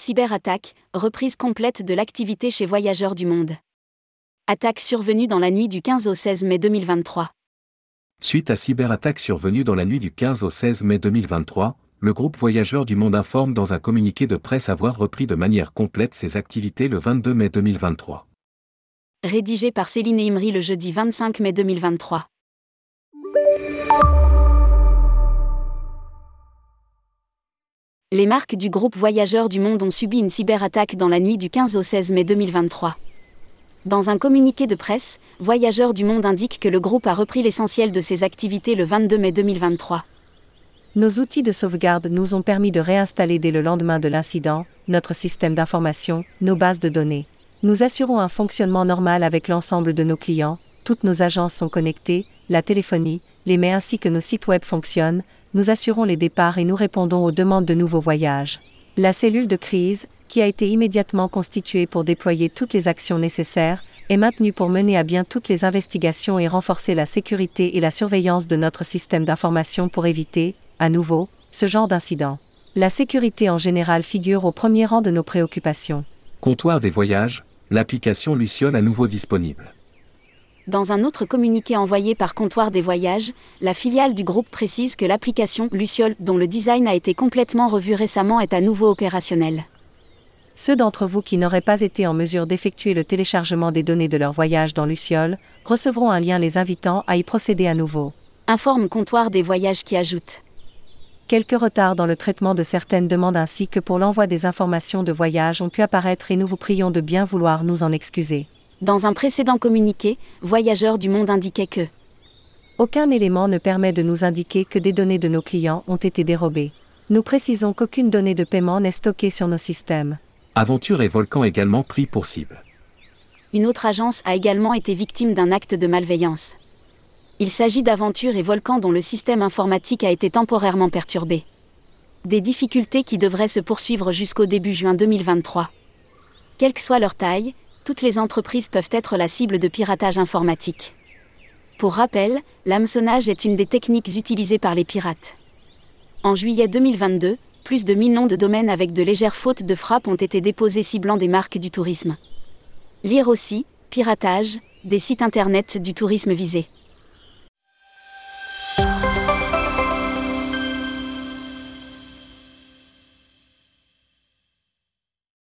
Cyberattaque, reprise complète de l'activité chez Voyageurs du Monde. Attaque survenue dans la nuit du 15 au 16 mai 2023. Suite à cyberattaque survenue dans la nuit du 15 au 16 mai 2023, le groupe Voyageurs du Monde informe dans un communiqué de presse avoir repris de manière complète ses activités le 22 mai 2023. Rédigé par Céline Imri le jeudi 25 mai 2023. Les marques du groupe Voyageurs du Monde ont subi une cyberattaque dans la nuit du 15 au 16 mai 2023. Dans un communiqué de presse, Voyageurs du Monde indique que le groupe a repris l'essentiel de ses activités le 22 mai 2023. Nos outils de sauvegarde nous ont permis de réinstaller dès le lendemain de l'incident notre système d'information, nos bases de données. Nous assurons un fonctionnement normal avec l'ensemble de nos clients, toutes nos agences sont connectées, la téléphonie, les mails ainsi que nos sites web fonctionnent, nous assurons les départs et nous répondons aux demandes de nouveaux voyages. La cellule de crise, qui a été immédiatement constituée pour déployer toutes les actions nécessaires, est maintenue pour mener à bien toutes les investigations et renforcer la sécurité et la surveillance de notre système d'information pour éviter, à nouveau, ce genre d'incident. La sécurité en général figure au premier rang de nos préoccupations. Comptoir des voyages, l'application Luciole à nouveau disponible. Dans un autre communiqué envoyé par Comptoir des Voyages, la filiale du groupe précise que l'application Luciole, dont le design a été complètement revu récemment, est à nouveau opérationnelle. Ceux d'entre vous qui n'auraient pas été en mesure d'effectuer le téléchargement des données de leur voyage dans Luciole recevront un lien les invitant à y procéder à nouveau. Informe Comptoir des Voyages qui ajoute. Quelques retards dans le traitement de certaines demandes ainsi que pour l'envoi des informations de voyage ont pu apparaître et nous vous prions de bien vouloir nous en excuser. Dans un précédent communiqué, Voyageurs du Monde indiquait que aucun élément ne permet de nous indiquer que des données de nos clients ont été dérobées. Nous précisons qu'aucune donnée de paiement n'est stockée sur nos systèmes. Aventure et Volcan également pris pour cible. Une autre agence a également été victime d'un acte de malveillance. Il s'agit d'Aventure et Volcan dont le système informatique a été temporairement perturbé. Des difficultés qui devraient se poursuivre jusqu'au début juin 2023. Quelle que soit leur taille, toutes les entreprises peuvent être la cible de piratage informatique. Pour rappel, l'hameçonnage est une des techniques utilisées par les pirates. En juillet 2022, plus de 1000 noms de domaines avec de légères fautes de frappe ont été déposés ciblant des marques du tourisme. Lire aussi, piratage, des sites internet du tourisme visés.